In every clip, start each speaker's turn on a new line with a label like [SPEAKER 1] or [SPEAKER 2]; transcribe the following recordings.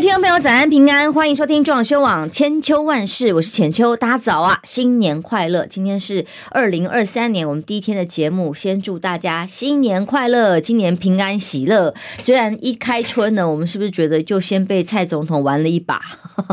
[SPEAKER 1] 听众朋友，早安平安，欢迎收听壮轩网千秋万世，我是浅秋，大家早啊，新年快乐！今天是二零二三年我们第一天的节目，先祝大家新年快乐，今年平安喜乐。虽然一开春呢，我们是不是觉得就先被蔡总统玩了一把？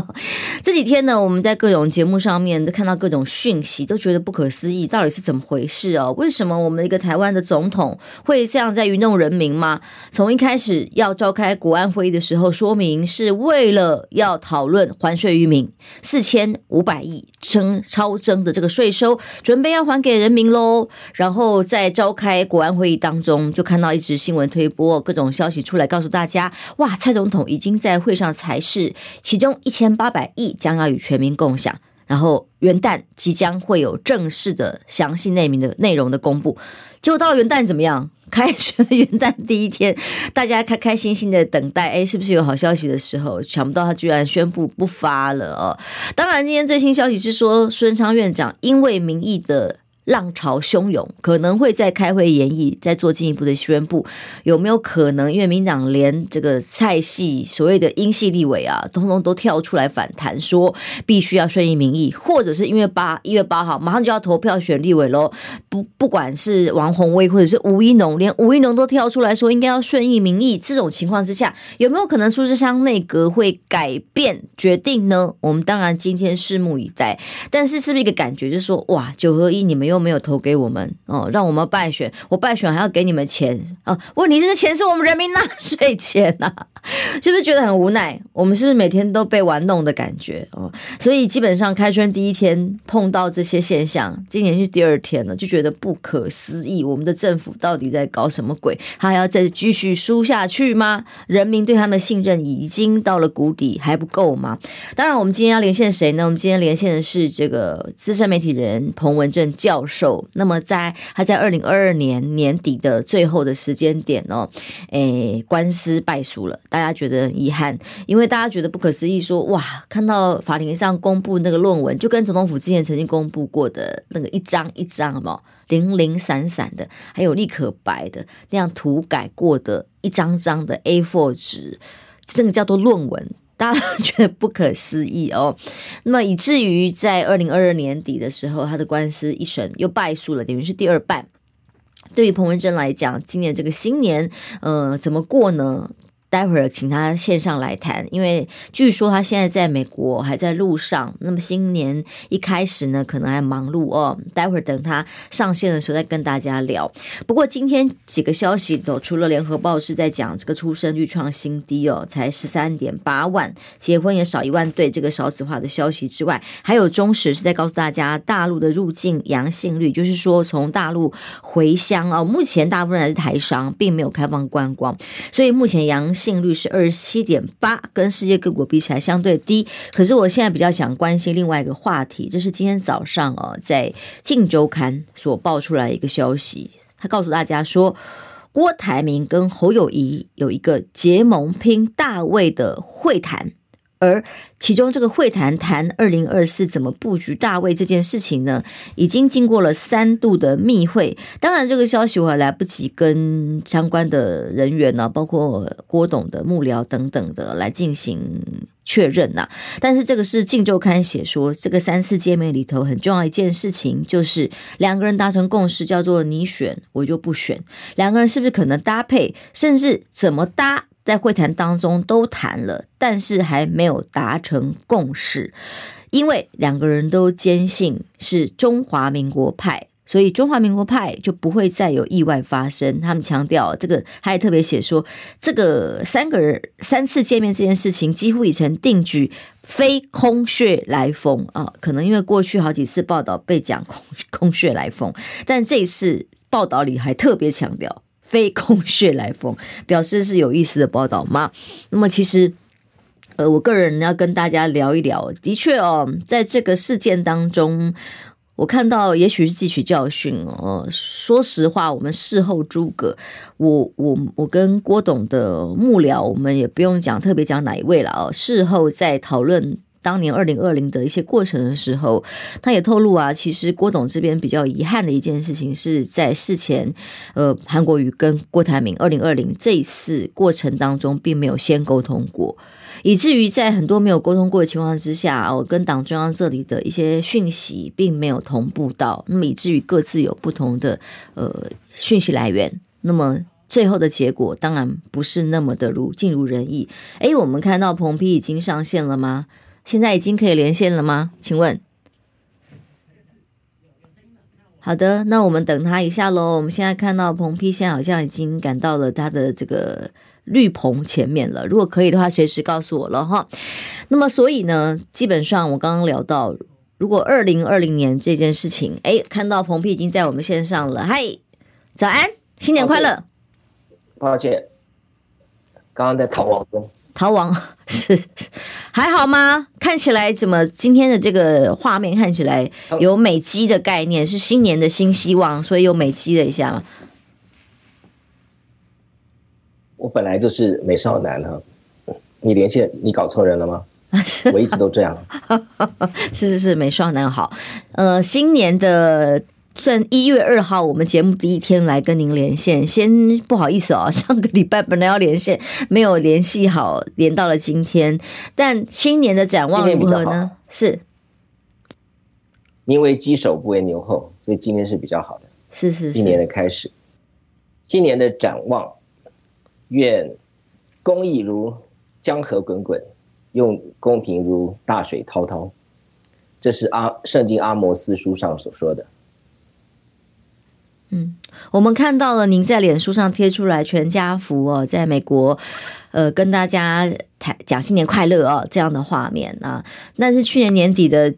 [SPEAKER 1] 这几天呢，我们在各种节目上面都看到各种讯息，都觉得不可思议，到底是怎么回事哦？为什么我们一个台湾的总统会这样在愚弄人民吗？从一开始要召开国安会议的时候，说明是为了要讨论还税于民，四千五百亿征超征的这个税收，准备要还给人民喽。然后在召开国安会议当中，就看到一直新闻推播各种消息出来，告诉大家：哇，蔡总统已经在会上裁示，其中一千八百亿将要与全民共享。然后元旦即将会有正式的详细内明的内容的公布。结果到了元旦怎么样？开学元旦第一天，大家开开心心的等待，哎，是不是有好消息的时候？想不到他居然宣布不发了哦！当然，今天最新消息是说，孙昌院长因为民意的。浪潮汹涌，可能会在开会研议，再做进一步的宣布，有没有可能？因为民党连这个蔡系所谓的英系立委啊，通通都跳出来反弹，说必须要顺应民意，或者是因为八一月八号马上就要投票选立委喽，不不管是王鸿薇或者是吴一农，连吴一农都跳出来说应该要顺应民意，这种情况之下，有没有可能苏贞昌内阁会改变决定呢？我们当然今天拭目以待，但是是不是一个感觉，就是说哇，九合一你们又。都没有投给我们哦，让我们败选，我败选还要给你们钱啊？问题是钱是我们人民纳税钱呐、啊，是不是觉得很无奈？我们是不是每天都被玩弄的感觉哦？所以基本上开春第一天碰到这些现象，今年是第二天了，就觉得不可思议。我们的政府到底在搞什么鬼？他还要再继续输下去吗？人民对他们的信任已经到了谷底，还不够吗？当然，我们今天要连线谁呢？我们今天连线的是这个资深媒体人彭文正教受，那么在他在二零二二年年底的最后的时间点哦，诶，官司败诉了，大家觉得遗憾，因为大家觉得不可思议说，哇，看到法庭上公布那个论文，就跟总统府之前曾经公布过的那个一张一张，好不？零零散散的，还有立可白的那样涂改过的一张张的 A4 纸，那个叫做论文。大家都觉得不可思议哦，那么以至于在二零二二年底的时候，他的官司一审又败诉了，等于是第二败。对于彭文正来讲，今年这个新年，呃，怎么过呢？待会儿请他线上来谈，因为据说他现在在美国还在路上。那么新年一开始呢，可能还忙碌哦。待会儿等他上线的时候再跟大家聊。不过今天几个消息都除了联合报是在讲这个出生率创新低哦，才十三点八万，结婚也少一万对，这个少子化的消息之外，还有中时是在告诉大家大陆的入境阳性率，就是说从大陆回乡哦，目前大部分还是台商，并没有开放观光，所以目前阳。性率是二十七点八，跟世界各国比起来相对低。可是我现在比较想关心另外一个话题，就是今天早上哦，在《镜周刊》所爆出来一个消息，他告诉大家说，郭台铭跟侯友谊有一个结盟拼大位的会谈。而其中这个会谈谈二零二四怎么布局大位这件事情呢，已经经过了三度的密会。当然，这个消息我还来不及跟相关的人员呢，包括郭董的幕僚等等的来进行确认呐。但是这个是《镜周刊》写说，这个三次见面里头很重要一件事情，就是两个人达成共识，叫做你选我就不选。两个人是不是可能搭配，甚至怎么搭？在会谈当中都谈了，但是还没有达成共识，因为两个人都坚信是中华民国派，所以中华民国派就不会再有意外发生。他们强调这个，还特别写说，这个三个人三次见面这件事情几乎已成定局，非空穴来风啊。可能因为过去好几次报道被讲空 空穴来风，但这次报道里还特别强调。非空穴来风，表示是有意思的报道吗？那么其实，呃，我个人要跟大家聊一聊。的确哦，在这个事件当中，我看到也许是汲取教训哦。说实话，我们事后诸葛，我我我跟郭董的幕僚，我们也不用讲特别讲哪一位了哦。事后在讨论。当年二零二零的一些过程的时候，他也透露啊，其实郭董这边比较遗憾的一件事情是在事前，呃，韩国瑜跟郭台铭二零二零这一次过程当中并没有先沟通过。以至于在很多没有沟通过的情况之下，我跟党中央这里的一些讯息并没有同步到，那么以至于各自有不同的呃讯息来源，那么最后的结果当然不是那么的如尽如人意。哎，我们看到彭批已经上线了吗？现在已经可以连线了吗？请问？好的，那我们等他一下喽。我们现在看到彭批现在好像已经赶到了他的这个。绿棚前面了，如果可以的话，随时告诉我了哈。那么，所以呢，基本上我刚刚聊到，如果二零二零年这件事情，哎，看到彭批已经在我们线上了，嗨，早安，新年快乐。
[SPEAKER 2] 抱歉，刚刚在逃亡中。
[SPEAKER 1] 逃亡 是还好吗？看起来怎么今天的这个画面看起来有美肌的概念，是新年的新希望，所以又美肌了一下嘛？
[SPEAKER 2] 我本来就是美少男哈，你连线你搞错人了 吗？我一直都这样。
[SPEAKER 1] 是是是，美少男好。呃，新年的算一月二号，我们节目第一天来跟您连线。先不好意思哦，上个礼拜本来要连线，没有联系好，连到了今天。但新年的展望如何呢？是，
[SPEAKER 2] 因为鸡首不为牛后，所以今天是比较好的。
[SPEAKER 1] 是是是，
[SPEAKER 2] 一年的开始，今年的展望。愿公益如江河滚滚，用公平如大水滔滔。这是阿圣经阿摩斯书上所说的。
[SPEAKER 1] 嗯，我们看到了您在脸书上贴出来全家福哦，在美国，呃，跟大家谈讲新年快乐哦这样的画面啊。但是去年年底的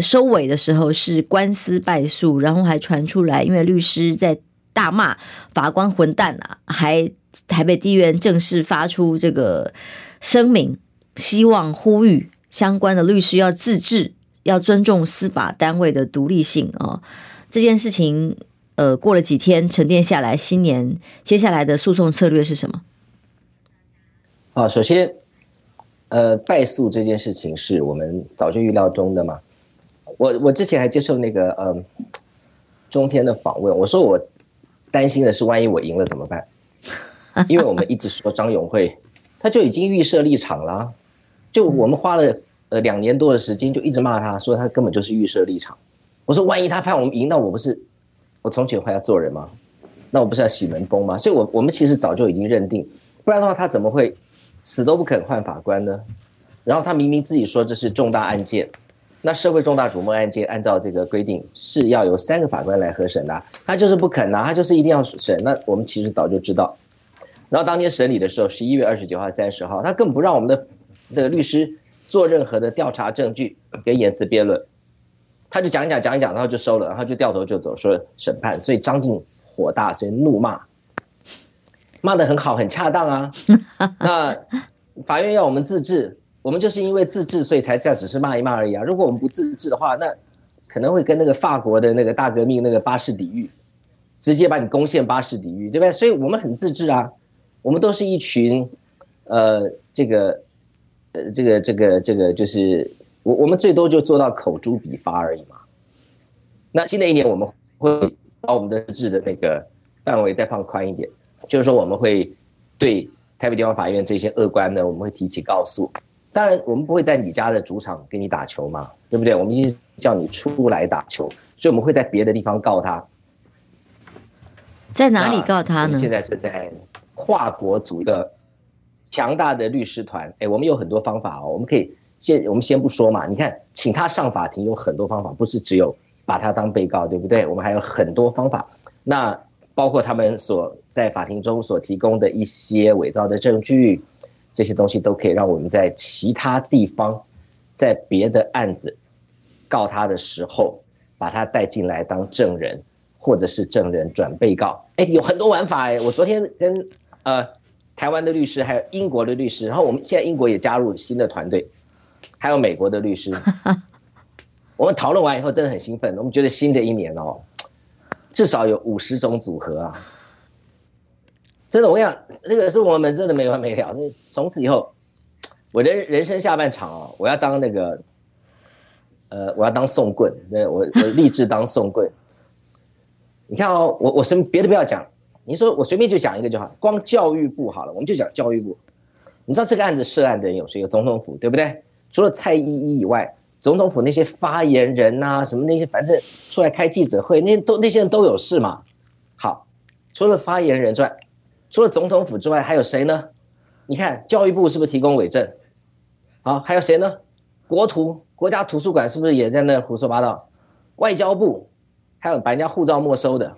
[SPEAKER 1] 收尾的时候是官司败诉，然后还传出来，因为律师在大骂法官混蛋啊，还。台北地院正式发出这个声明，希望呼吁相关的律师要自治，要尊重司法单位的独立性哦。这件事情，呃，过了几天沉淀下来，新年接下来的诉讼策略是什么？
[SPEAKER 2] 啊，首先，呃，败诉这件事情是我们早就预料中的嘛。我我之前还接受那个呃中天的访问，我说我担心的是，万一我赢了怎么办？因为我们一直说张永会，他就已经预设立场了，就我们花了呃两年多的时间，就一直骂他说他根本就是预设立场。我说万一他判我们赢，那我不是我从前还要做人吗？那我不是要洗门风吗？所以，我我们其实早就已经认定，不然的话他怎么会死都不肯换法官呢？然后他明明自己说这是重大案件，那社会重大瞩目案件，按照这个规定是要由三个法官来核审的，他就是不肯呐，他就是一定要审。那我们其实早就知道。然后当天审理的时候，十一月二十九号、三十号，他更不让我们的的律师做任何的调查证据跟言辞辩论，他就讲一讲讲一讲，然后就收了，然后就掉头就走，说审判。所以张静火大，所以怒骂，骂得很好，很恰当啊。那法院要我们自治，我们就是因为自治，所以才这样，只是骂一骂而已啊。如果我们不自治的话，那可能会跟那个法国的那个大革命那个巴士底狱，直接把你攻陷巴士底狱，对不对？所以我们很自治啊。我们都是一群，呃，这个，呃，这个，这个，这个，就是我，我们最多就做到口诛笔伐而已嘛。那新的一年，我们会把我们的自治的那个范围再放宽一点，就是说，我们会对台北地方法院这些恶官呢，我们会提起告诉。当然，我们不会在你家的主场给你打球嘛，对不对？我们一定叫你出来打球，所以我们会在别的地方告他。
[SPEAKER 1] 在哪里告他呢？
[SPEAKER 2] 现在是在。跨国组一个强大的律师团，哎，我们有很多方法哦。我们可以先，我们先不说嘛。你看，请他上法庭有很多方法，不是只有把他当被告，对不对？我们还有很多方法。那包括他们所在法庭中所提供的一些伪造的证据，这些东西都可以让我们在其他地方，在别的案子告他的时候，把他带进来当证人，或者是证人转被告。哎，有很多玩法哎。我昨天跟呃，台湾的律师，还有英国的律师，然后我们现在英国也加入新的团队，还有美国的律师。我们讨论完以后，真的很兴奋。我们觉得新的一年哦，至少有五十种组合啊！真的，我跟你讲，那个是我们真的没完没了。那从此以后，我的人生下半场哦，我要当那个呃，我要当讼棍，那我我立志当讼棍。你看哦，我我什么别的不要讲，你说我随便就讲一个就好，光教育部好了，我们就讲教育部。你知道这个案子涉案的人有谁？有总统府，对不对？除了蔡依依以外，总统府那些发言人呐、什么那些，反正出来开记者会，那都那些人都有事嘛。好，除了发言人之外，除了总统府之外，还有谁呢？你看教育部是不是提供伪证？好，还有谁呢？国图国家图书馆是不是也在那胡说八道？外交部还有把人家护照没收的，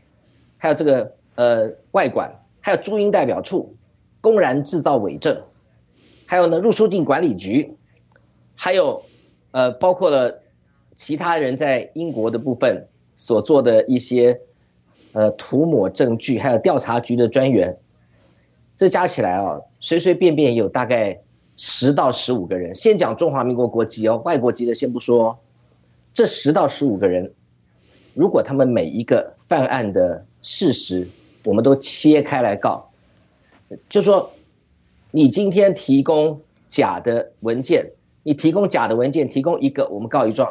[SPEAKER 2] 还有这个呃外管，还有驻英代表处公然制造伪证，还有呢入出境管理局，还有呃包括了其他人在英国的部分所做的一些呃涂抹证据，还有调查局的专员。这加起来啊，随随便便有大概十到十五个人。先讲中华民国国籍哦，外国籍的先不说。这十到十五个人，如果他们每一个犯案的事实，我们都切开来告，就说你今天提供假的文件，你提供假的文件，提供一个我们告一状，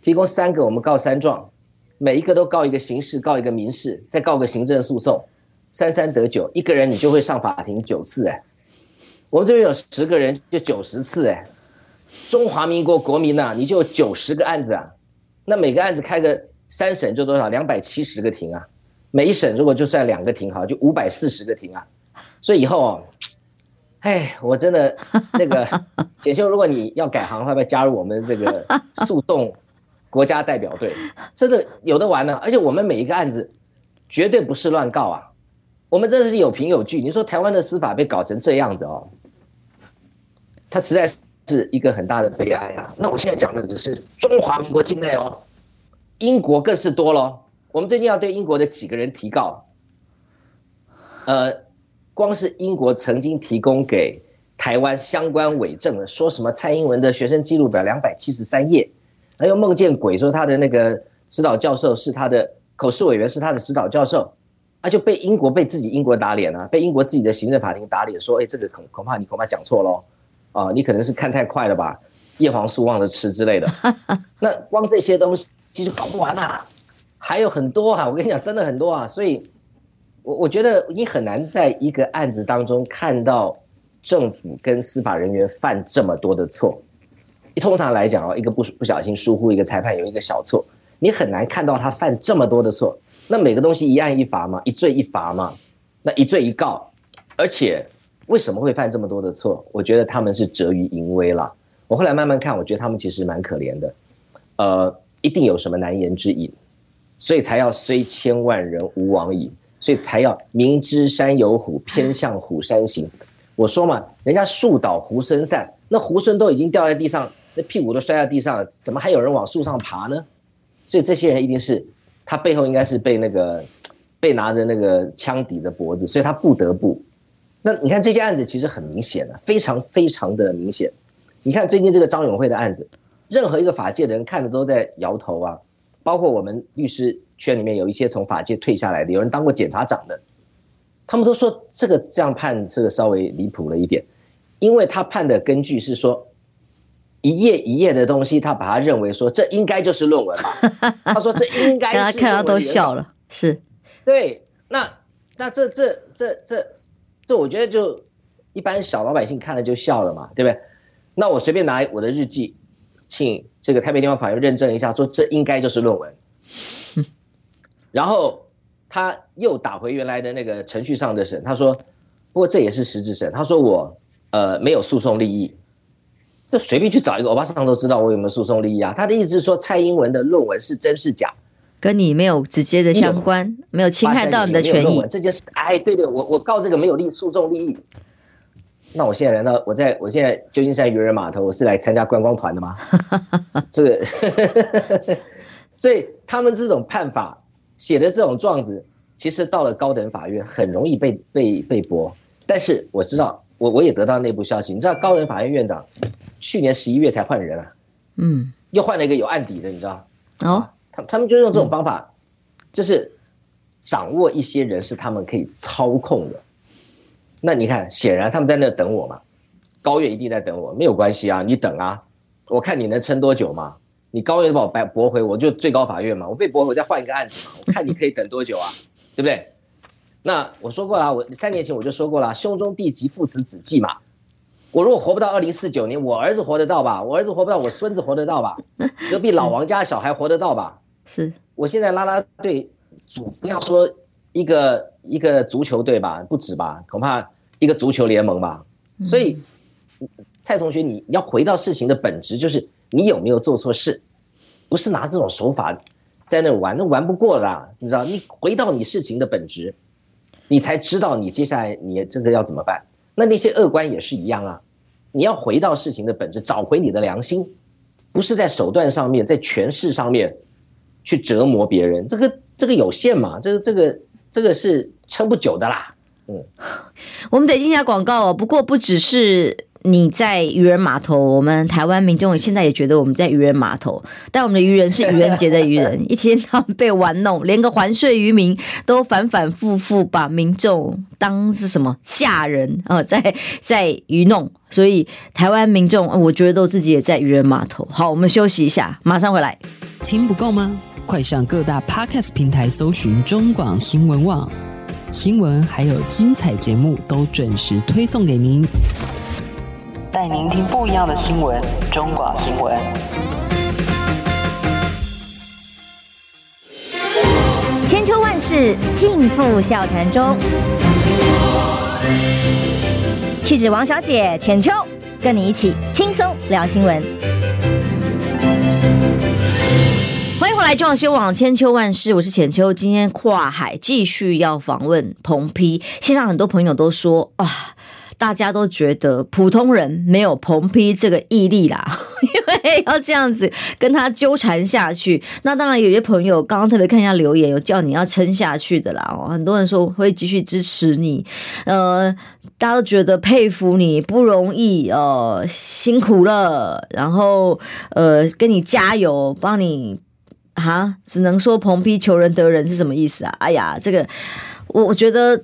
[SPEAKER 2] 提供三个我们告三状，每一个都告一个刑事，告一个民事，再告个行政诉讼。三三得九，一个人你就会上法庭九次哎，我们这边有十个人就九十次哎，中华民国国民呐，你就九十个案子啊，那每个案子开个三审就多少？两百七十个庭啊，每一审如果就算两个庭好，就五百四十个庭啊，所以以后哦，哎，我真的那个简秀，如果你要改行，要不要加入我们这个 诉讼国家代表队？真的有的玩呢，而且我们每一个案子绝对不是乱告啊。我们真的是有凭有据。你说台湾的司法被搞成这样子哦，它实在是一个很大的悲哀啊。那我现在讲的只是中华民国境内哦，英国更是多咯。我们最近要对英国的几个人提告，呃，光是英国曾经提供给台湾相关伪证的，说什么蔡英文的学生记录表两百七十三页，还有梦见鬼说他的那个指导教授是他的口试委员是他的指导教授。他就被英国被自己英国打脸了，被英国自己的行政法庭打脸，说：“哎，这个恐恐怕你恐怕讲错喽，啊，你可能是看太快了吧，叶黄素忘了吃之类的。”那光这些东西其实搞不完啊，还有很多啊，我跟你讲，真的很多啊。所以，我我觉得你很难在一个案子当中看到政府跟司法人员犯这么多的错。通常来讲哦，一个不不小心疏忽，一个裁判有一个小错，你很难看到他犯这么多的错。那每个东西一案一罚嘛，一罪一罚嘛，那一罪一告，而且为什么会犯这么多的错？我觉得他们是折于淫威了。我后来慢慢看，我觉得他们其实蛮可怜的，呃，一定有什么难言之隐，所以才要虽千万人吾往矣，所以才要明知山有虎，偏向虎山行。我说嘛，人家树倒猢狲散，那猢狲都已经掉在地上，那屁股都摔在地上了，怎么还有人往树上爬呢？所以这些人一定是。他背后应该是被那个被拿着那个枪抵着脖子，所以他不得不。那你看这些案子其实很明显的，非常非常的明显。你看最近这个张永辉的案子，任何一个法界的人看着都在摇头啊，包括我们律师圈里面有一些从法界退下来的，有人当过检察长的，他们都说这个这样判这个稍微离谱了一点，因为他判的根据是说。一页一页的东西，他把他认为说，这应该就是论文嘛？他说这应该。大家看到都笑了，是对。那那这这这这这，我觉得就一般小老百姓看了就笑了嘛，对不对？那我随便拿我的日记，请这个台北地方法院认证一下，说这应该就是论文。然后他又打回原来的那个程序上的审，他说，不过这也是实质审，他说我呃没有诉讼利益。这随便去找一个欧巴桑都知道我有没有诉讼利益啊？他的意思是说，蔡英文的论文是真是假，跟你没有直接的相关，没有侵害到你的权益。这件事，哎，对对，我我告这个没有利诉讼利益。那我现在难道我在我现在旧金山渔人码头，我是来参加观光团的吗？这个，所以他们这种判法写的这种状子，其实到了高等法院很容易被被被驳。但是我知道，我我也得到内部消息，你知道高等法院院长。去年十一月才换人啊，嗯，又换了一个有案底的，你知道？哦，他他们就用这种方法，就是掌握一些人是他们可以操控的。那你看，显然他们在那等我嘛，高院一定在等我，没有关系啊，你等啊，我看你能撑多久嘛。你高院把我驳驳回，我就最高法院嘛，我被驳回，我再换一个案子嘛，我看你可以等多久啊，对不对？那我说过了，我三年前我就说过了，兄终弟及，父慈子继嘛。我如果活不到二零四九年，我儿子活得到吧？我儿子活不到，我孙子活得到吧？隔壁老王家小孩活得到吧？
[SPEAKER 1] 是。
[SPEAKER 2] 我现在拉拉队，主不要说一个一个足球队吧，不止吧？恐怕一个足球联盟吧。所以，蔡同学，你要回到事情的本质，就是你有没有做错事，不是拿这种手法在那玩，那玩不过的，你知道？你回到你事情的本质，你才知道你接下来你这个要怎么办。那那些恶官也是一样啊，你要回到事情的本质，找回你的良心，不是在手段上面，在权势上面。去折磨别人，这个这个有限嘛？这个这个这个是撑不久的啦。嗯，
[SPEAKER 1] 我们得进下广告哦。不过不只是你在渔人码头，我们台湾民众现在也觉得我们在渔人码头，但我们的渔人是愚人节的愚人，一天到晚被玩弄，连个还税渔民都反反复复把民众当是什么下人啊，在在愚弄。所以台湾民众，我觉得都自己也在渔人码头。好，我们休息一下，马上回来。
[SPEAKER 3] 听不够吗？快上各大 Podcast 平台搜寻中广新闻网新闻，还有精彩节目都准时推送给您，带您听不一样的新闻。中广新闻，
[SPEAKER 1] 千秋万世尽付笑谈中。气质王小姐浅秋，跟你一起轻松聊新闻。来，中广新闻网千秋万世，我是浅秋。今天跨海继续要访问彭批。线上很多朋友都说啊，大家都觉得普通人没有彭丕这个毅力啦，因为要这样子跟他纠缠下去。那当然，有些朋友刚刚特别看一下留言，有叫你要撑下去的啦。很多人说会继续支持你，呃，大家都觉得佩服你，不容易，呃，辛苦了，然后呃，跟你加油，帮你。哈，只能说彭丕求仁得仁是什么意思啊？哎呀，这个我我觉得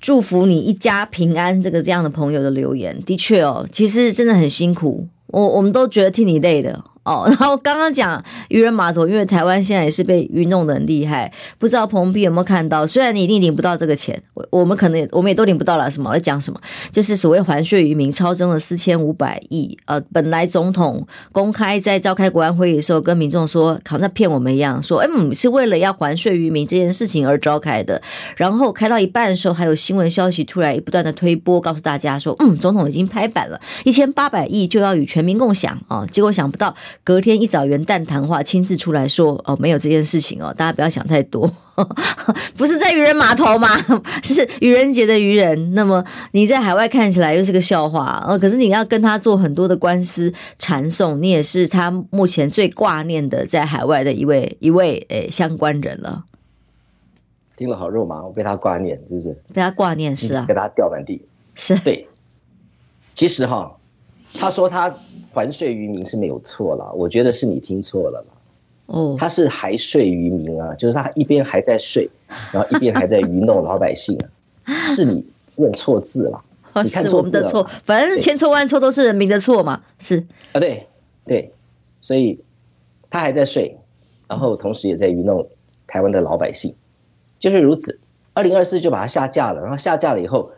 [SPEAKER 1] 祝福你一家平安。这个这样的朋友的留言，的确哦，其实真的很辛苦，我我们都觉得替你累的。哦，然后刚刚讲渔人码头，因为台湾现在也是被愚弄得很厉害，不知道彭丕有没有看到？虽然你一定领不到这个钱，我我们可能我们也都领不到了。什么？在讲什么？就是所谓还税渔民超征了四千五百亿。呃，本来总统公开在召开国安会议的时候，跟民众说，好像骗我们一样，说嗯是为了要还税渔民这件事情而召开的。然后开到一半的时候，还有新闻消息突然不断的推波，告诉大家说，嗯，总统已经拍板了，一千八百亿就要与全民共享啊。结果想不到。隔天一早元旦谈话，亲自出来说：“哦，没有这件事情哦，大家不要想太多，不是在渔人码头吗？是愚人节的愚人。那么你在海外看起来又是个笑话哦，可是你要跟他做很多的官司缠讼，你也是他目前最挂念的在海外的一位一位诶相关人了。
[SPEAKER 2] 听了好肉麻，我被他挂念，是不是？
[SPEAKER 1] 被他挂念是啊，
[SPEAKER 2] 给他掉满地
[SPEAKER 1] 是
[SPEAKER 2] 对。其实哈，他说他。还税于民是没有错了，我觉得是你听错了。哦，他是还税于民啊，就是他一边还在税，然后一边还在愚弄老百姓，是你认错字了。你看错字了。是我们的错，反正千错万错都是人民的错嘛。是啊，对对，所以他还在税，然后同时也在愚弄台湾的老百姓，就是如此。二零二四就把它下架了，然后下架了以后，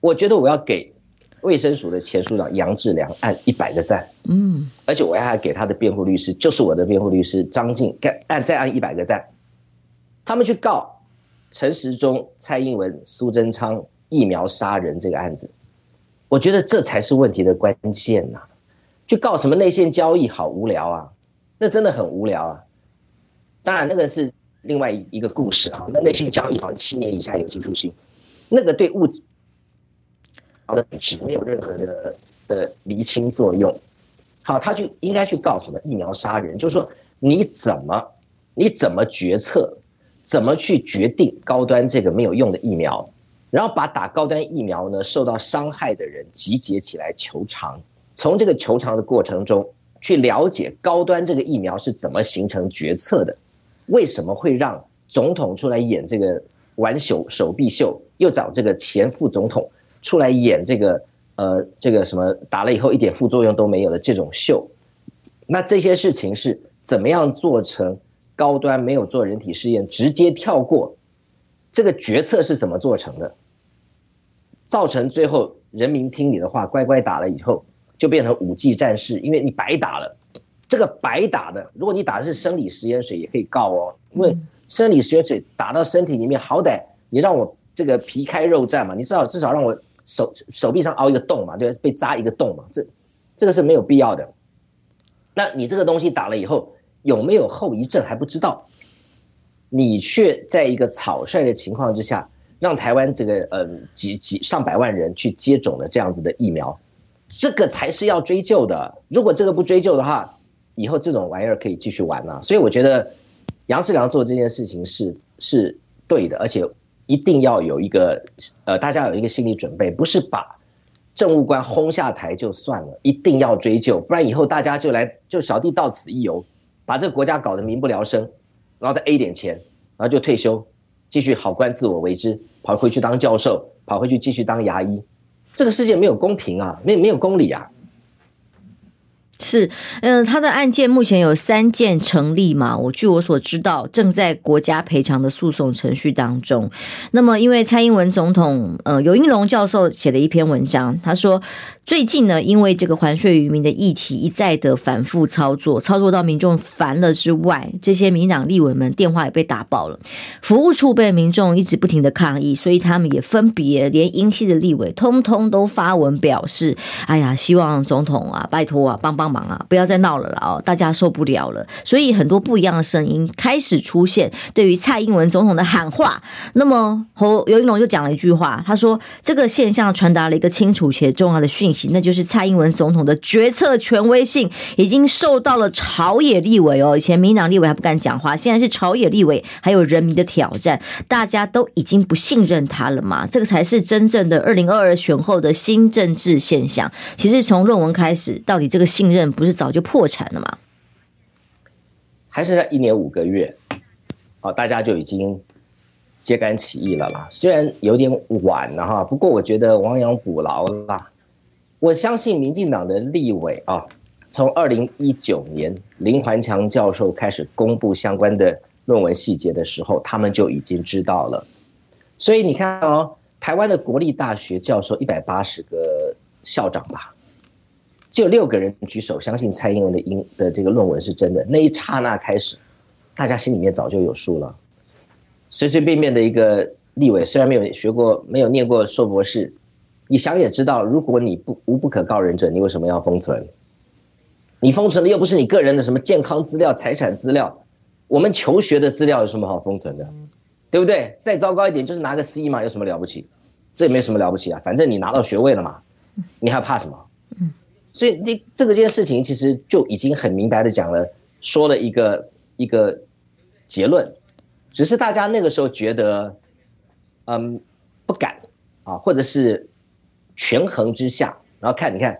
[SPEAKER 2] 我觉得我要给。卫生署的前署长杨志良按一百个赞，嗯，而且我还给他的辩护律师，就是我的辩护律师张静，按再按一百个赞。他们去告陈时中、蔡英文、苏贞昌疫苗杀人这个案子，我觉得这才是问题的关键呐。去告什么内线交易，好无聊啊，那真的很无聊啊。当然，那个是另外一个故事啊。那内线交易好像七年以下有期徒刑，那个对物。好的，只没有任何的的厘清作用。好，他就应该去告什么疫苗杀人，就是说你怎么你怎么决策，怎么去决定高端这个没有用的疫苗，然后把打高端疫苗呢受到伤害的人集结起来求偿，从这个求偿的过程中去了解高端这个疫苗是怎么形成决策的，为什么会让总统出来演这个玩手手臂秀，又找这个前副总统。出来演这个呃，这个什么打了以后一点副作用都没有的这种秀，那这些事情是怎么样做成高端，没有做人体试验，直接跳过这个决策是怎么做成的？造成最后人民听你的话，乖乖打了以后，就变成五 G 战士，因为你白打了。这个白打的，如果你打的是生理食盐水，也可以告哦，因为生理食盐水打到身体里面，好歹你让我这个皮开肉绽嘛，你至少至少让我手手臂上凹一个洞嘛，对？被扎一个洞嘛，这这个是没有必要的。那你这个东西打了以后有没有后遗症还不知道，你却在一个草率的情况之下，让台湾这个呃几几上百万人去接种了这样子的疫苗，这个才是要追究的。如果这个不追究的话，以后这种玩意儿可以继续玩啊，所以我觉得杨志良做这件事情是是对的，而且一定要有一个呃，大家有一个心理准备，不是把政务官轰下台就算了，一定要追究，不然以后大家就来就小弟到此一游，把这个国家搞得民不聊生，然后再 A 点钱，然后就退休，继续好官自我为之，跑回去当教授，跑回去继续当牙医，这个世界没有公平啊，没没有公理啊。
[SPEAKER 1] 是，嗯，他的案件目前有三件成立嘛？我据我所知道，正在国家赔偿的诉讼程序当中。那么，因为蔡英文总统，呃，游盈隆教授写的一篇文章，他说。最近呢，因为这个还税于民的议题一再的反复操作，操作到民众烦了之外，这些民党立委们电话也被打爆了，服务处被民众一直不停的抗议，所以他们也分别连英系的立委通通都发文表示：“哎呀，希望总统啊，拜托啊，帮帮忙啊，不要再闹了啦哦，大家受不了了。”所以很多不一样的声音开始出现，对于蔡英文总统的喊话。那么侯游盈隆就讲了一句话，他说：“这个现象传达了一个清楚且重要的讯息。”那就是蔡英文总统的决策权威性已经受到了朝野立委哦，以前民党立委还不敢讲话，现在是朝野立委还有人民的挑战，大家都已经不信任他了嘛？这个才是真正的二零二二选后的新政治现象。其实从论文开始，到底这个信任不是早就破产了吗？
[SPEAKER 2] 还是在一年五个月，哦，大家就已经揭竿起义了啦。虽然有点晚了哈，不过我觉得亡羊补牢啦。我相信民进党的立委啊，从二零一九年林环强教授开始公布相关的论文细节的时候，他们就已经知道了。所以你看哦，台湾的国立大学教授一百八十个校长吧，就有六个人举手相信蔡英文的英的这个论文是真的。那一刹那开始，大家心里面早就有数了。随随便便的一个立委，虽然没有学过，没有念过硕博士。你想也知道，如果你不无不可告人者，你为什么要封存？你封存的又不是你个人的什么健康资料、财产资料，我们求学的资料有什么好封存的？对不对？再糟糕一点就是拿个 C 嘛，有什么了不起？这也没什么了不起啊，反正你拿到学位了嘛，你还怕什么？所以那这个件事情其实就已经很明白的讲了，说了一个一个结论，只是大家那个时候觉得，嗯，不敢啊，或者是。权衡之下，然后看，你看，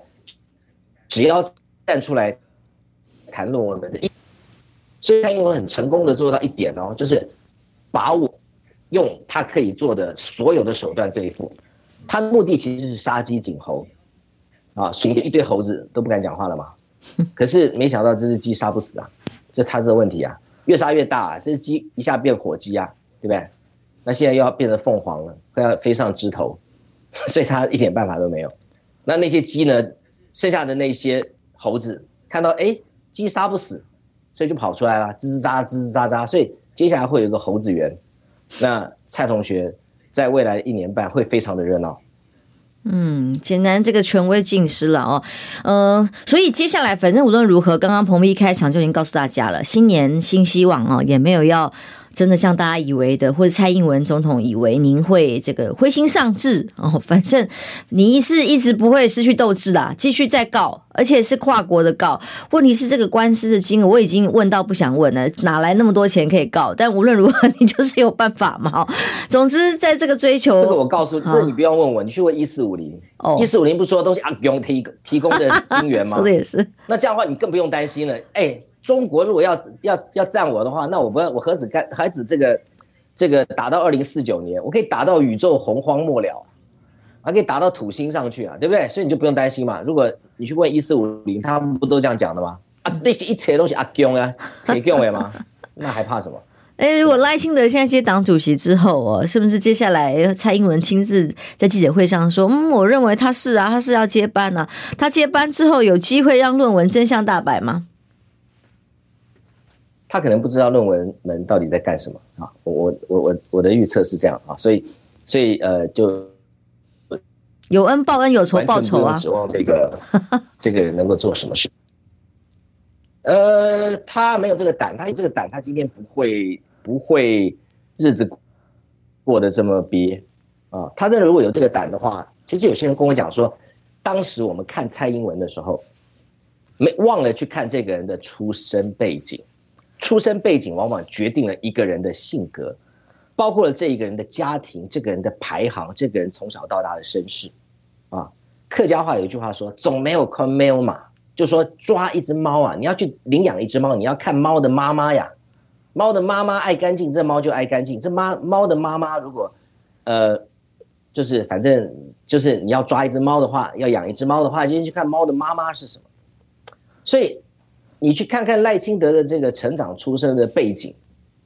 [SPEAKER 2] 只要站出来谈论我们的，所以他英文很成功的做到一点哦，就是把我用他可以做的所有的手段对付，他的目的其实是杀鸡儆猴，啊，所以一堆猴子都不敢讲话了嘛。可是没想到这只鸡杀不死啊，这他这个问题啊，越杀越大啊，这只鸡一下变火鸡啊，对不对？那现在又要变成凤凰了，快要飞上枝头。所以它一点办法都没有。那那些鸡呢？剩下的那些猴子看到哎，鸡杀不死，所以就跑出来了，吱吱喳喳，吱吱喳喳。所以接下来会有一个猴子园。那蔡同学在未来一年半会非常的热闹。
[SPEAKER 1] 嗯，简单这个权威尽失了哦。呃，所以接下来反正无论如何，刚刚彭博一开场就已经告诉大家了，新年新希望哦，也没有要。真的像大家以为的，或者蔡英文总统以为您会这个灰心丧志哦，反正你是一直不会失去斗志的，继续再告，而且是跨国的告。问题是这个官司的金额我已经问到不想问了，哪来那么多钱可以告？但无论如何，你就是有办法嘛。总之，在这个追求，
[SPEAKER 2] 这个我告诉你，这个你不用问我，你去问一四五零哦，一四五零不是说都是阿勇提提供的金援吗？
[SPEAKER 1] 说的也是。
[SPEAKER 2] 那这样的话，你更不用担心了。哎。中国如果要要要赞我的话，那我不我何止干何止这个这个打到二零四九年，我可以打到宇宙洪荒末了，还可以打到土星上去啊，对不对？所以你就不用担心嘛。如果你去问一四五零，他们不都这样讲的吗？啊，那些一切都是阿公啊，可以给我吗？那还怕什么？
[SPEAKER 1] 哎、欸，如果赖清德现在接党主席之后哦，是不是接下来蔡英文亲自在记者会上说，嗯，我认为他是啊，他是要接班啊，他接班之后有机会让论文真相大白吗？
[SPEAKER 2] 他可能不知道论文们到底在干什么啊！我我我我我的预测是这样啊，所以所以呃，就
[SPEAKER 1] 有恩报恩，有仇报仇啊！
[SPEAKER 2] 指望这个 这个人能够做什么事？呃，他没有这个胆，他有这个胆，他今天不会不会日子过得这么憋啊！他这如果有这个胆的话，其实有些人跟我讲说，当时我们看蔡英文的时候，没忘了去看这个人的出身背景。出身背景往往决定了一个人的性格，包括了这一个人的家庭、这个人的排行、这个人从小到大的身世。啊，客家话有一句话说：“总没有看猫嘛，就说抓一只猫啊，你要去领养一只猫，你要看猫的妈妈呀。猫的妈妈爱干净，这猫就爱干净。这妈猫的妈妈如果，呃，就是反正就是你要抓一只猫的话，要养一只猫的话，先去看猫的妈妈是什么。所以。”你去看看赖清德的这个成长出生的背景，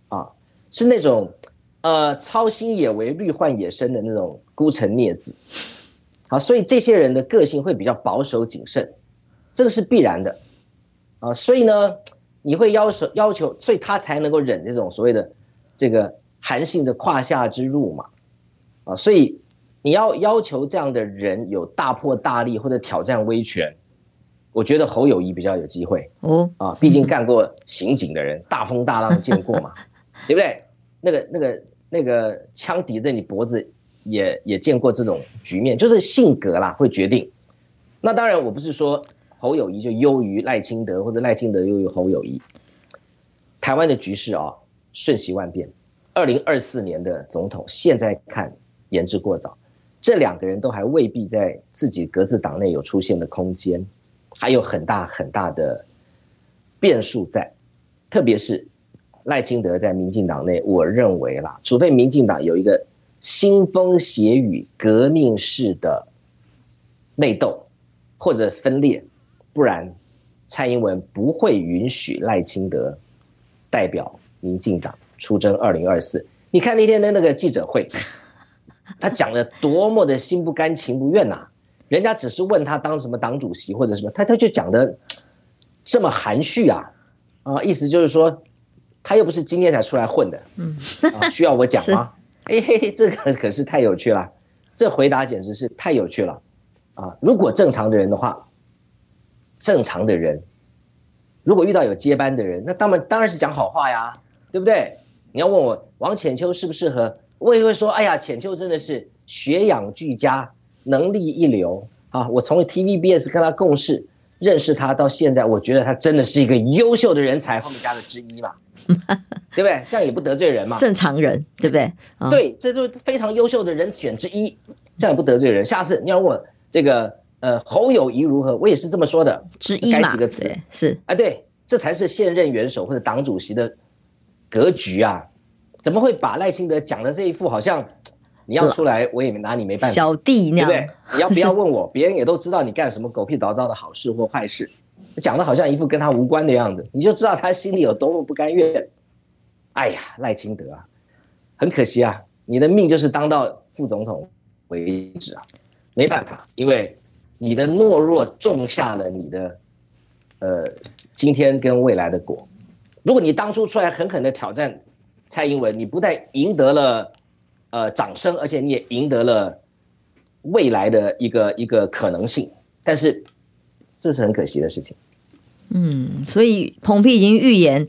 [SPEAKER 2] 啊，是那种，呃，操心也为虑患也生的那种孤臣孽子，好，所以这些人的个性会比较保守谨慎，这个是必然的，啊，所以呢，你会要求要求，所以他才能够忍这种所谓的这个韩信的胯下之辱嘛，啊，所以你要要求这样的人有大破大立或者挑战威权。我觉得侯友谊比较有机会哦啊，毕竟干过刑警的人，大风大浪见过嘛，对不对？那个、那个、那个枪抵在你脖子也，也也见过这种局面，就是性格啦会决定。那当然，我不是说侯友谊就优于赖清德，或者赖清德优于侯友谊。台湾的局势啊，瞬息万变。二零二四年的总统，现在看言之过早，这两个人都还未必在自己各自党内有出现的空间。还有很大很大的变数在，特别是赖清德在民进党内，我认为啦，除非民进党有一个腥风血雨、革命式的内斗或者分裂，不然蔡英文不会允许赖清德代表民进党出征二零二四。你看那天的那个记者会，他讲的多么的心不甘情不愿呐、人家只是问他当什么党主席或者什么，他他就讲的这么含蓄啊啊，意思就是说他又不是今天才出来混的，嗯，啊，需要我讲吗？哎嘿嘿，这个可是太有趣了，这回答简直是太有趣了啊！如果正常的人的话，正常的人如果遇到有接班的人，那当然当然是讲好话呀，对不对？你要问我王浅秋适不适合，我也会说，哎呀，浅秋真的是学养俱佳。能力一流啊！我从 TVBS 跟他共事，认识他到现在，我觉得他真的是一个优秀的人才，后面加个之一嘛，对不对？这样也不得罪人嘛。正常人，对不对？哦、对，这就是非常优秀的人选之一，这样也不得罪人。下次你要问我这个呃侯友谊如何，我也是这么说的，之一嘛，改几个词是啊，对，这才是现任元首或者党主席的格局啊！怎么会把赖清德讲的这一副好像？你要出来，我也拿你没办法。小弟，对不对？你要不要问我？别人也都知道你干什么狗屁倒灶的好事或坏事，讲的好像一副跟他无关的样子，你就知道他心里有多么不甘愿。哎呀，赖清德啊，很可惜啊，你的命就是当到副总统为止啊，没办法，因为你的懦弱种下了你的呃今天跟未来的果。如果你当初出来狠狠的挑战蔡英文，你不但赢得了。呃，掌声，而且你也赢得了未来的一个一个可能性，但是这是很可惜的事情。嗯，所以蓬佩已经预言，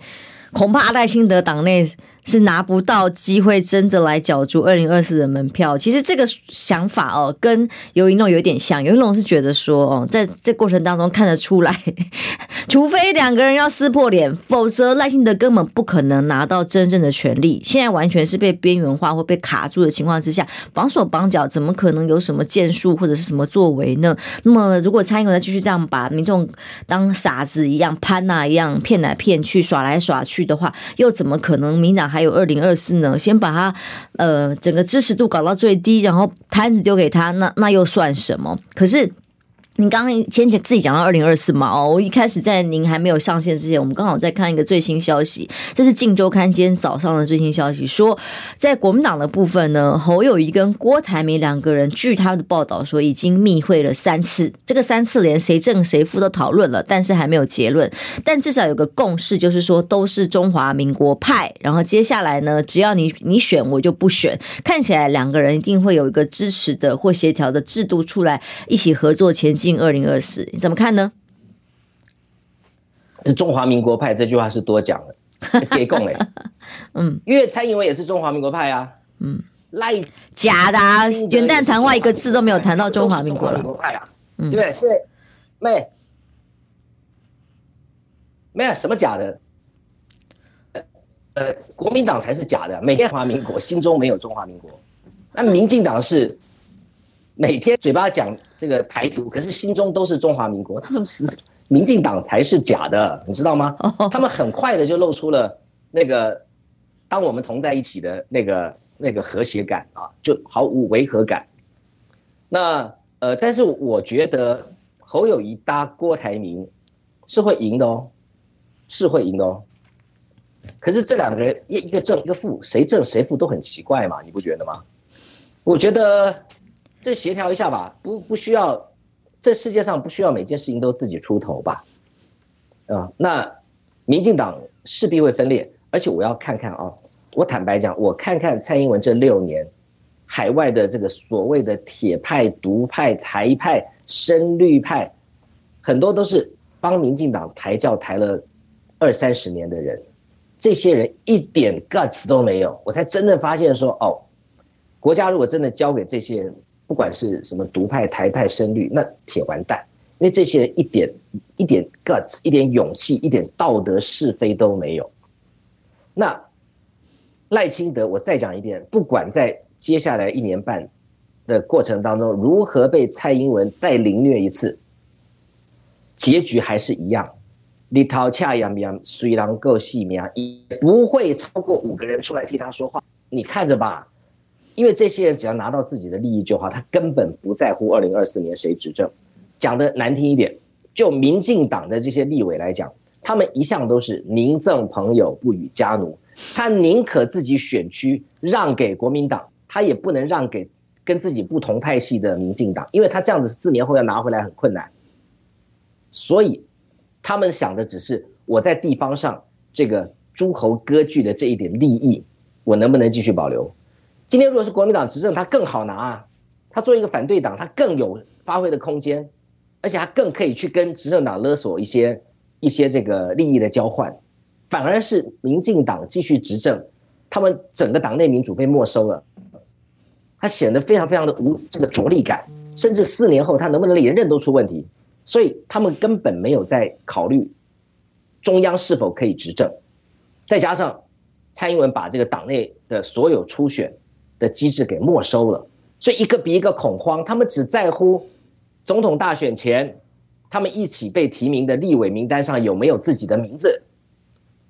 [SPEAKER 2] 恐怕赖清德党内。是拿不到机会真的来角逐二零二四的门票。其实这个想法哦，跟游盈隆有点像。游盈隆是觉得说，哦，在这过程当中看得出来，除非两个人要撕破脸，否则赖清德根本不可能拿到真正的权利。现在完全是被边缘化或被卡住的情况之下，绑手绑脚，怎么可能有什么建树或者是什么作为呢？那么，如果蔡英文再继续这样把民众当傻子一样潘娜一样骗来骗去、耍来耍去的话，又怎么可能民党？还有二零二四呢，先把它呃整个支持度搞到最低，然后摊子丢给他，那那又算什么？可是
[SPEAKER 1] 你刚刚先前自己讲到二零二四嘛？哦，我一开始在您还没有上线之前，我们刚好在看一个最新消息，这是《镜周刊》今天早上的最新消息，说在国民党的部分呢，侯友谊跟郭台铭两个人，据他的报道说，已经密会了三次，这个三次连谁正谁负都讨论了，但是还没有结论。但至少有个共识，就是说都是中华民国派。然后接下来呢，只要你你选，我就不选。看起来两个人一定会有一个支持的或协调的制度出来，一起合作前进。二零二四，你怎么看呢？
[SPEAKER 2] 中华民国派这句话是多讲了，给供嘞。嗯，因为蔡英文也是中华民国派啊。嗯，赖
[SPEAKER 1] 假的啊，元旦谈话一个字都没有谈到中华民国了。
[SPEAKER 2] 派啊，对不对？现在没没有什么假的。呃，国民党才是假的，每天中华民国，心中没有中华民国。那民进党是。每天嘴巴讲这个台独，可是心中都是中华民国。他们是民进党才是假的，你知道吗？他们很快的就露出了那个当我们同在一起的那个那个和谐感啊，就毫无违和感。那呃，但是我觉得侯友谊搭郭台铭是会赢的哦，是会赢的哦。可是这两个人一一个正一个负，谁正谁负都很奇怪嘛，你不觉得吗？我觉得。这协调一下吧，不不需要，这世界上不需要每件事情都自己出头吧，啊，那民进党势必会分裂，而且我要看看啊，我坦白讲，我看看蔡英文这六年，海外的这个所谓的铁派、独派、台派、深绿派，很多都是帮民进党抬轿抬了二三十年的人，这些人一点 guts 都没有，我才真正发现说，哦，国家如果真的交给这些人。不管是什么独派、台派、声律，那铁完蛋，因为这些人一点一点 guts、一点勇气、一点道德是非都没有。那赖清德，我再讲一遍，不管在接下来一年半的过程当中如何被蔡英文再凌虐一次，结局还是一样。你讨恰洋洋，虽然够细苗，也不会超过五个人出来替他说话。你看着吧。因为这些人只要拿到自己的利益就好，他根本不在乎二零二四年谁执政。讲得难听一点，就民进党的这些立委来讲，他们一向都是宁赠朋友不与家奴，他宁可自己选区让给国民党，他也不能让给跟自己不同派系的民进党，因为他这样子四年后要拿回来很困难。所以他们想的只是我在地方上这个诸侯割据的这一点利益，我能不能继续保留？今天如果是国民党执政，他更好拿啊！他作为一个反对党，他更有发挥的空间，而且他更可以去跟执政党勒索一些一些这个利益的交换。反而是民进党继续执政，他们整个党内民主被没收了，他显得非常非常的无这个着力感，甚至四年后他能不能连任都出问题。所以他们根本没有在考虑中央是否可以执政。再加上蔡英文把这个党内的所有初选。的机制给没收了，所以一个比一个恐慌。他们只在乎总统大选前，他们一起被提名的立委名单上有没有自己的名字。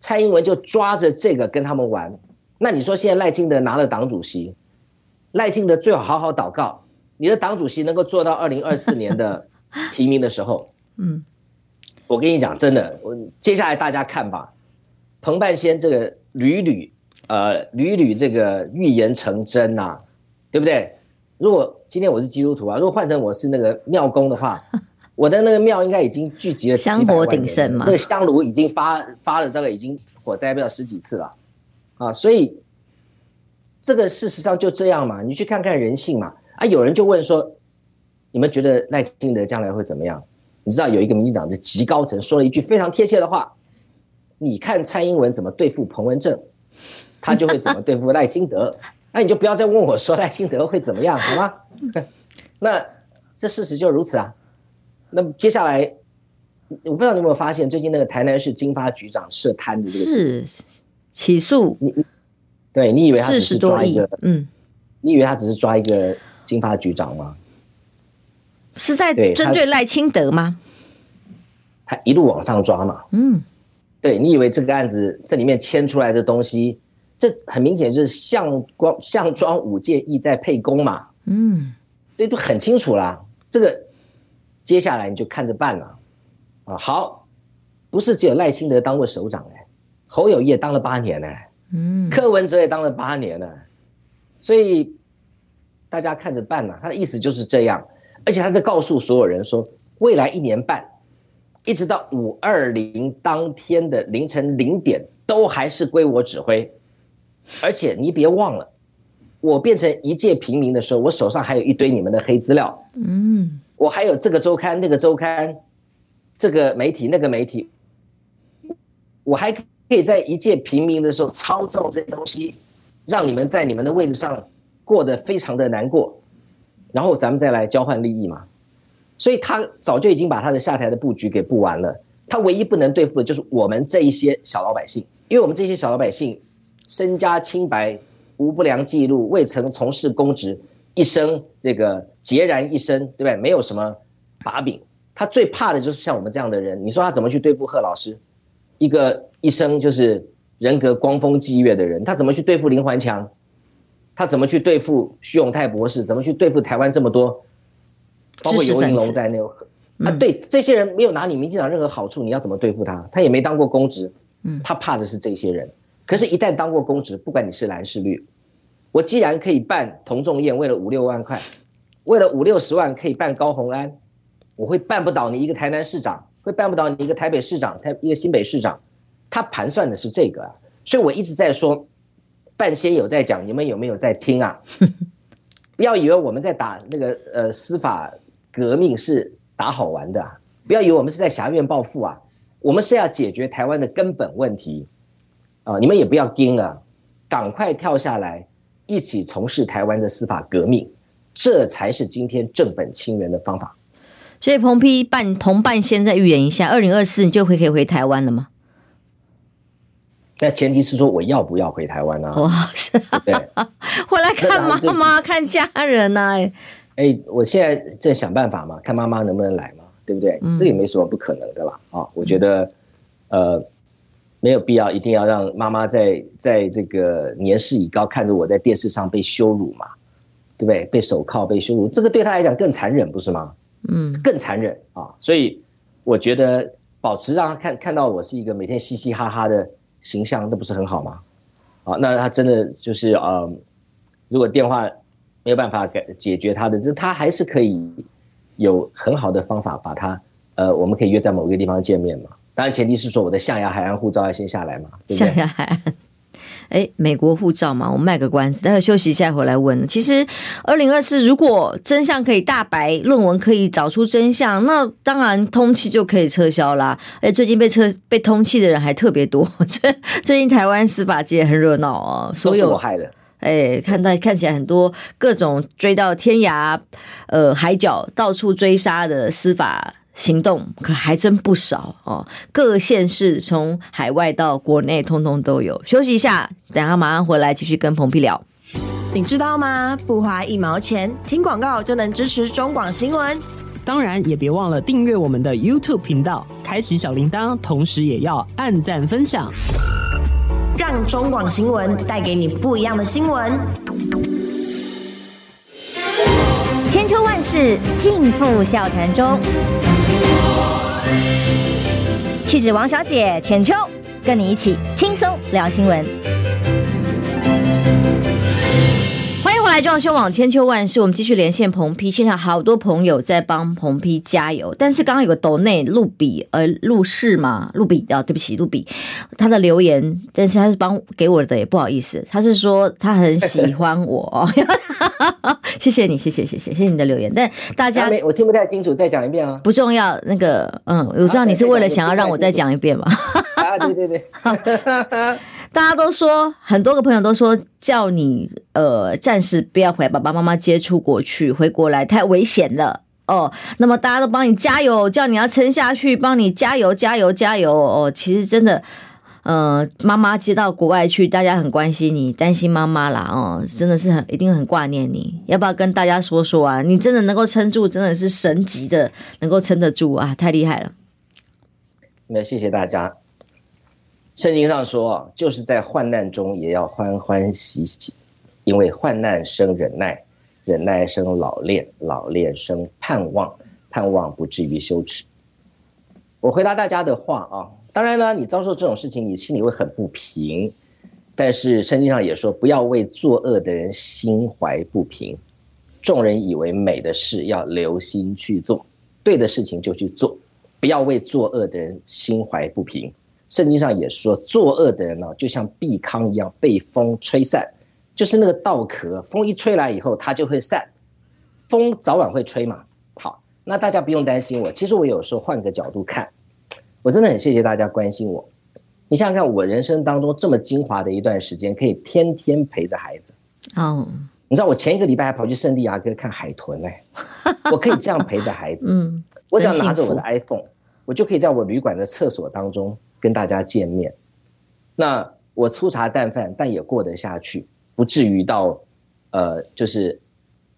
[SPEAKER 2] 蔡英文就抓着这个跟他们玩。那你说现在赖清德拿了党主席，赖清德最好好好祷告，你的党主席能够做到二零二四年的 提名的时候。嗯，我跟你讲，真的，我接下来大家看吧，彭半仙这个屡屡。呃，屡屡这个预言成真呐、啊，对不对？如果今天我是基督徒啊，如果换成我是那个庙公的话，我的那个庙应该已经聚集了
[SPEAKER 1] 香火鼎盛嘛，
[SPEAKER 2] 那个香炉已经发发了大概已经火灾不了十几次了啊，所以这个事实上就这样嘛，你去看看人性嘛。啊，有人就问说，你们觉得赖清德将来会怎么样？你知道有一个民进党的极高层说了一句非常贴切的话，你看蔡英文怎么对付彭文正。他就会怎么对付赖清德？那你就不要再问我说赖清德会怎么样，好吗？那这事实就如此啊。那么接下来，我不知道你有没有发现，最近那个台南市经发局长涉贪的这个事
[SPEAKER 1] 是起诉
[SPEAKER 2] 你，对，你以为他只是抓一个？
[SPEAKER 1] 嗯，
[SPEAKER 2] 你以为他只是抓一个经发局长吗？
[SPEAKER 1] 是在针对赖清德吗？
[SPEAKER 2] 他一路往上抓嘛。嗯。对，你以为这个案子这里面牵出来的东西，这很明显就是项光项庄舞剑意在沛公嘛，嗯，所以都很清楚啦。这个接下来你就看着办了。啊，好，不是只有赖清德当过首长哎，侯友宜也当了八年呢，嗯，柯文哲也当了八年了，所以大家看着办呐。他的意思就是这样，而且他在告诉所有人说，未来一年半，一直到五二零当天的凌晨零点，都还是归我指挥。而且你别忘了，我变成一介平民的时候，我手上还有一堆你们的黑资料。嗯，我还有这个周刊、那个周刊，这个媒体、那个媒体，我还可以在一介平民的时候操纵这些东西，让你们在你们的位置上过得非常的难过，然后咱们再来交换利益嘛。所以他早就已经把他的下台的布局给布完了，他唯一不能对付的就是我们这一些小老百姓，因为我们这些小老百姓。身家清白，无不良记录，未曾从事公职，一生这个孑然一身，对不对？没有什么把柄，他最怕的就是像我们这样的人。你说他怎么去对付贺老师，一个一生就是人格光风霁月的人，他怎么去对付林环强？他怎么去对付徐永泰博士？怎么去对付台湾这么多，包括游盈龙在内？啊，对，这些人没有拿你民进党任何好处，你要怎么对付他？他也没当过公职，嗯，他怕的是这些人。可是，一旦当过公职，不管你是蓝是绿，我既然可以办同众宴，为了五六万块，为了五六十万可以办高红安，我会办不倒你一个台南市长，会办不倒你一个台北市长，台一个新北市长，他盘算的是这个啊，所以我一直在说，半仙有在讲，你们有没有在听啊？不要以为我们在打那个呃司法革命是打好玩的，不要以为我们是在侠院报复啊，我们是要解决台湾的根本问题。啊！你们也不要惊了，赶快跳下来，一起从事台湾的司法革命，这才是今天正本清源的方法。
[SPEAKER 1] 所以彭批办彭办先再预言一下，二零二四你就会可以回台湾了吗？
[SPEAKER 2] 那前提是说我要不要回台湾呢？啊？哇，是啊，对，
[SPEAKER 1] 回来看妈妈，看家人呢？哎，
[SPEAKER 2] 哎，我现在在想办法嘛，看妈妈能不能来嘛，对不对？嗯、这也没什么不可能的啦。啊，我觉得，呃。没有必要一定要让妈妈在在这个年事已高，看着我在电视上被羞辱嘛，对不对？被手铐被羞辱，这个对他来讲更残忍，不是吗？嗯，更残忍啊！所以我觉得保持让他看看到我是一个每天嘻嘻哈哈的形象，那不是很好吗？啊，那他真的就是呃，如果电话没有办法解解决他的，这他还是可以有很好的方法把他呃，我们可以约在某个地方见面嘛。当然，前提是说我的象牙海岸护照要先下来嘛，对不对？
[SPEAKER 1] 象牙海岸，哎，美国护照嘛，我们卖个关子，待会休息一下回来问。其实，二零二四如果真相可以大白，论文可以找出真相，那当然通气就可以撤销啦。哎，最近被撤被通气的人还特别多，最最近台湾司法界很热闹哦，所有
[SPEAKER 2] 害的。
[SPEAKER 1] 哎，看到看起来很多各种追到天涯呃海角，到处追杀的司法。行动可还真不少哦，各县市从海外到国内，通通都有。休息一下，等下马上回来继续跟彭批聊。
[SPEAKER 4] 你知道吗？不花一毛钱，听广告就能支持中广新闻。
[SPEAKER 3] 当然，也别忘了订阅我们的 YouTube 频道，开启小铃铛，同时也要按赞分享，
[SPEAKER 4] 让中广新闻带给你不一样的新闻。
[SPEAKER 1] 千秋万世尽付笑谈中。气质王小姐浅秋，跟你一起轻松聊新闻。来，中央网千秋万世，我们继续连线彭批。现场好多朋友在帮彭批加油，但是刚刚有个斗内露比呃露氏嘛，露比啊，对不起露比，他的留言，但是他是帮给我的，也不好意思，他是说他很喜欢我。谢谢你，谢谢谢谢谢谢你的留言，但大家
[SPEAKER 2] 没我听不太清楚，再讲一遍啊。
[SPEAKER 1] 不重要，那个嗯，我知道你是为了想要让我再讲一遍嘛。
[SPEAKER 2] 啊，对对对，
[SPEAKER 1] 大家都说，很多个朋友都说叫你呃暂时不要回来，爸爸妈妈接触过去，回国来太危险了哦。那么大家都帮你加油，叫你要撑下去，帮你加油加油加油哦。其实真的。呃，妈妈接到国外去，大家很关心你，担心妈妈啦，哦，真的是很一定很挂念你，要不要跟大家说说啊？你真的能够撑住，真的是神级的，能够撑得住啊，太厉害了。
[SPEAKER 2] 那谢谢大家。圣经上说，就是在患难中也要欢欢喜喜，因为患难生忍耐，忍耐生老练，老练生盼望，盼望不至于羞耻。我回答大家的话啊，当然呢，你遭受这种事情，你心里会很不平。但是圣经上也说，不要为作恶的人心怀不平。众人以为美的事，要留心去做，对的事情就去做，不要为作恶的人心怀不平。圣经上也说，作恶的人呢，就像壁糠一样被风吹散，就是那个稻壳，风一吹来以后，它就会散。风早晚会吹嘛。好，那大家不用担心我。其实我有时候换个角度看，我真的很谢谢大家关心我。你想想看，我人生当中这么精华的一段时间，可以天天陪着孩子。哦。你知道我前一个礼拜还跑去圣地亚哥看海豚嘞，我可以这样陪着孩子。嗯，我只要拿着我的 iPhone，我就可以在我旅馆的厕所当中跟大家见面。那我粗茶淡饭，但也过得下去，不至于到呃就是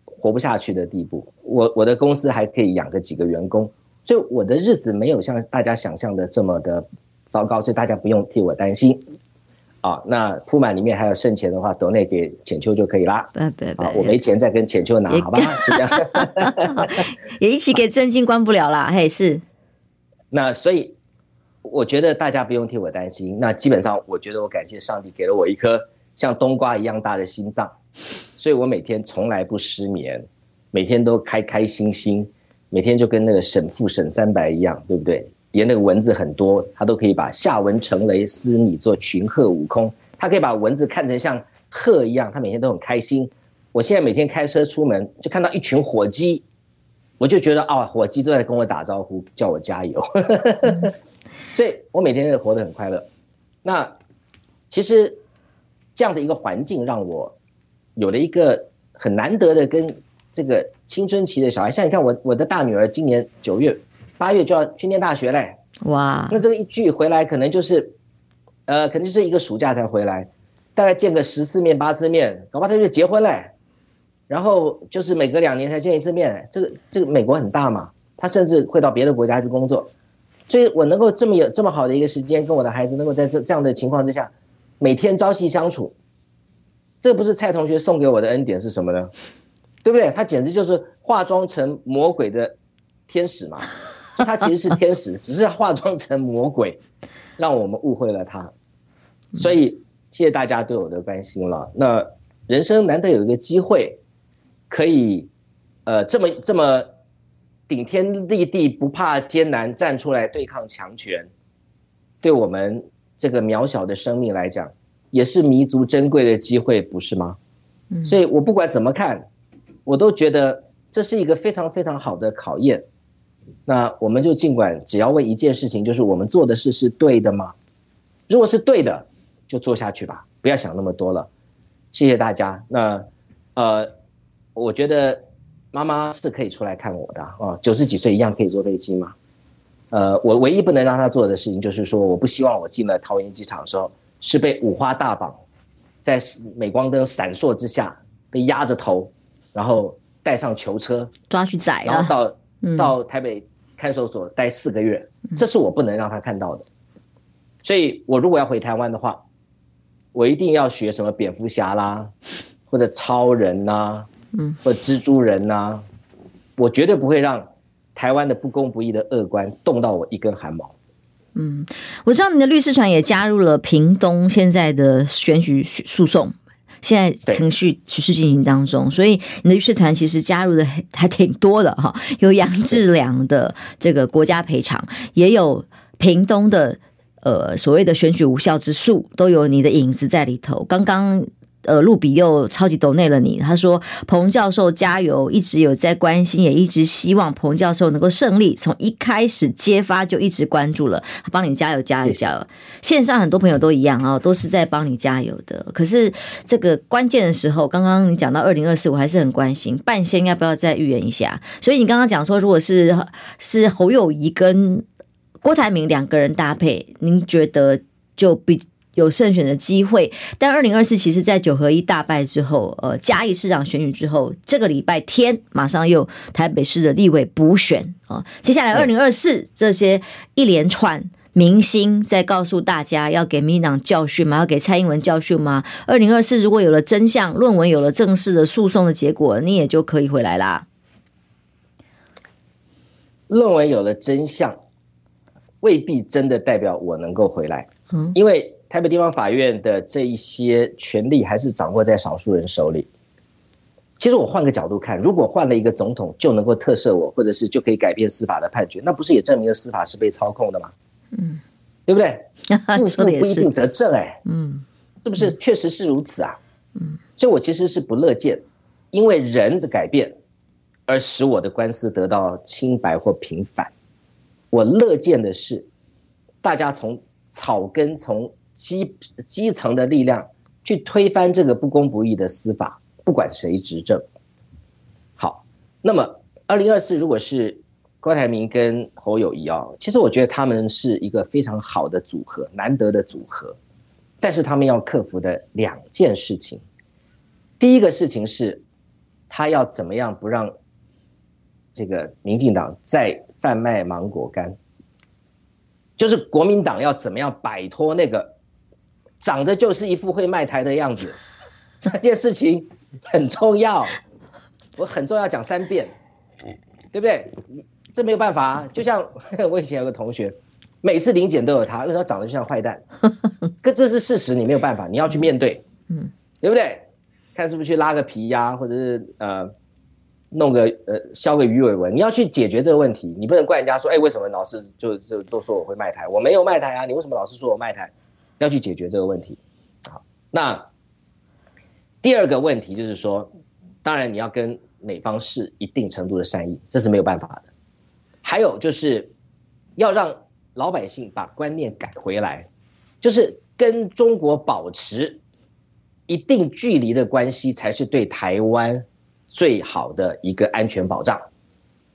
[SPEAKER 2] 活不下去的地步。我我的公司还可以养个几个员工，所以我的日子没有像大家想象的这么的糟糕，所以大家不用替我担心。啊，那铺满里面还有剩钱的话，抖内给浅秋就可以啦。不不不，我没钱再跟浅秋拿，好吧？就这样，
[SPEAKER 1] 也一起给正经关不了啦。嘿，是。
[SPEAKER 2] 那所以，我觉得大家不用替我担心。那基本上，我觉得我感谢上帝给了我一颗像冬瓜一样大的心脏，所以我每天从来不失眠，每天都开开心心，每天就跟那个沈复沈三白一样，对不对？连那个蚊子很多，他都可以把下文成雷斯你做群鹤舞空，他可以把蚊子看成像鹤一样，他每天都很开心。我现在每天开车出门，就看到一群火鸡，我就觉得啊、火鸡都在跟我打招呼，叫我加油。所以我每天都活得很快乐。那其实这样的一个环境，让我有了一个很难得的跟这个青春期的小孩，像你看我我的大女儿今年九月。八月就要去念大学嘞，哇！那这个一聚回来，可能就是，呃，可能就是一个暑假才回来，大概见个十次面八次面，搞不好他就结婚嘞。然后就是每隔两年才见一次面，这个这个美国很大嘛，他甚至会到别的国家去工作，所以我能够这么有这么好的一个时间，跟我的孩子能够在这这样的情况之下，每天朝夕相处，这不是蔡同学送给我的恩典是什么呢？对不对？他简直就是化妆成魔鬼的天使嘛。他其实是天使，只是化妆成魔鬼，让我们误会了他。所以谢谢大家对我的关心了。那人生难得有一个机会，可以呃这么这么顶天立地，不怕艰难，站出来对抗强权，对我们这个渺小的生命来讲，也是弥足珍贵的机会，不是吗？所以我不管怎么看，我都觉得这是一个非常非常好的考验。那我们就尽管只要问一件事情，就是我们做的事是对的吗？如果是对的，就做下去吧，不要想那么多了。谢谢大家。那呃，我觉得妈妈是可以出来看我的啊，九十几岁一样可以坐飞机吗？呃，我唯一不能让他做的事情，就是说，我不希望我进了桃园机场的时候是被五花大绑，在镁光灯闪烁之下被压着头，然后带上囚车
[SPEAKER 1] 抓去宰了，
[SPEAKER 2] 然后到。到台北看守所待四个月，这是我不能让他看到的。所以，我如果要回台湾的话，我一定要学什么蝙蝠侠啦，或者超人呐，嗯，或蜘蛛人呐，我绝对不会让台湾的不公不义的恶官动到我一根汗毛。
[SPEAKER 1] 嗯，我知道你的律师团也加入了屏东现在的选举诉讼。现在程序持续进行当中，所以你的律师团其实加入的还挺多的哈，有杨志良的这个国家赔偿，也有屏东的呃所谓的选举无效之诉，都有你的影子在里头。刚刚。呃，路比又超级懂内了你。他说：“彭教授加油，一直有在关心，也一直希望彭教授能够胜利。从一开始揭发就一直关注了，帮你加油，加油，加油！线上很多朋友都一样啊，都是在帮你加油的。可是这个关键的时候，刚刚你讲到二零二四，我还是很关心，半仙要不要再预言一下？所以你刚刚讲说，如果是是侯友谊跟郭台铭两个人搭配，您觉得就比？”有胜选的机会，但二零二四其实，在九合一大败之后，呃，嘉义市长选举之后，这个礼拜天马上又台北市的立委补选啊。接下来二零二四这些一连串明星在告诉大家要给民进党教训吗？要给蔡英文教训吗？二零二四如果有了真相，论文有了正式的诉讼的结果，你也就可以回来啦。
[SPEAKER 2] 论文有了真相，未必真的代表我能够回来。嗯，因为台北地方法院的这一些权力还是掌握在少数人手里。其实我换个角度看，如果换了一个总统就能够特赦我，或者是就可以改变司法的判决，那不是也证明了司法是被操控的吗？嗯，对不对？负负不一定得正哎，嗯，是不是确实是如此啊？嗯，所以我其实是不乐见，因为人的改变而使我的官司得到清白或平反。我乐见的是，大家从草根、从基基层的力量去推翻这个不公不义的司法。不管谁执政，好，那么二零二四如果是郭台铭跟侯友谊啊，其实我觉得他们是一个非常好的组合，难得的组合。但是他们要克服的两件事情，第一个事情是，他要怎么样不让这个民进党再贩卖芒果干，就是国民党要怎么样摆脱那个长得就是一副会卖台的样子，这件事情。很重要，我很重要讲三遍，对不对？这没有办法啊。就像 我以前有个同学，每次临检都有他，因为他长得就像坏蛋。可这是事实，你没有办法，你要去面对，嗯，对不对？看是不是去拉个皮呀，或者是呃弄个呃削个鱼尾纹，你要去解决这个问题，你不能怪人家说，哎，为什么老是就就都说我会卖台？我没有卖台啊，你为什么老是说我卖台？要去解决这个问题。好，那。第二个问题就是说，当然你要跟美方是一定程度的善意，这是没有办法的。还有就是，要让老百姓把观念改回来，就是跟中国保持一定距离的关系，才是对台湾最好的一个安全保障。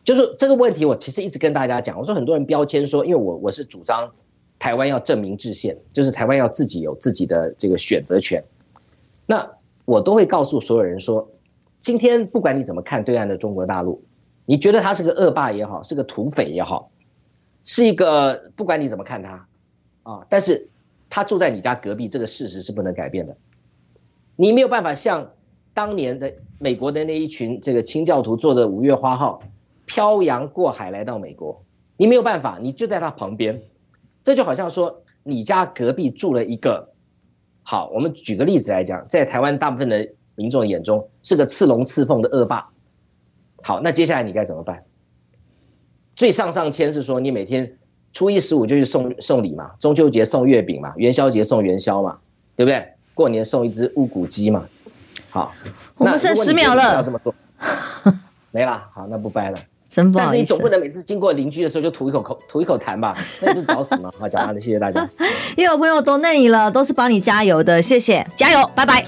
[SPEAKER 2] 就是这个问题，我其实一直跟大家讲，我说很多人标签说，因为我我是主张台湾要证明制宪，就是台湾要自己有自己的这个选择权。那我都会告诉所有人说，今天不管你怎么看对岸的中国大陆，你觉得他是个恶霸也好，是个土匪也好，是一个不管你怎么看他，啊，但是他住在你家隔壁，这个事实是不能改变的。你没有办法像当年的美国的那一群这个清教徒坐着五月花号漂洋过海来到美国，你没有办法，你就在他旁边，这就好像说你家隔壁住了一个。好，我们举个例子来讲，在台湾大部分的民众眼中是个刺龙刺凤的恶霸。好，那接下来你该怎么办？最上上签是说，你每天初一十五就去送送礼嘛，中秋节送月饼嘛，元宵节送元宵嘛，对不对？过年送一只乌骨鸡嘛。好，
[SPEAKER 1] 我们剩十秒了，
[SPEAKER 2] 要这么做，没了。好，那不掰了。
[SPEAKER 1] 真不好意思，
[SPEAKER 2] 但是你总不能每次经过邻居的时候就吐一口口 吐一口痰吧？那不是找死吗？好，讲完了，谢谢大家。
[SPEAKER 1] 也有朋友都那你了，都是帮你加油的，谢谢，加油，拜拜。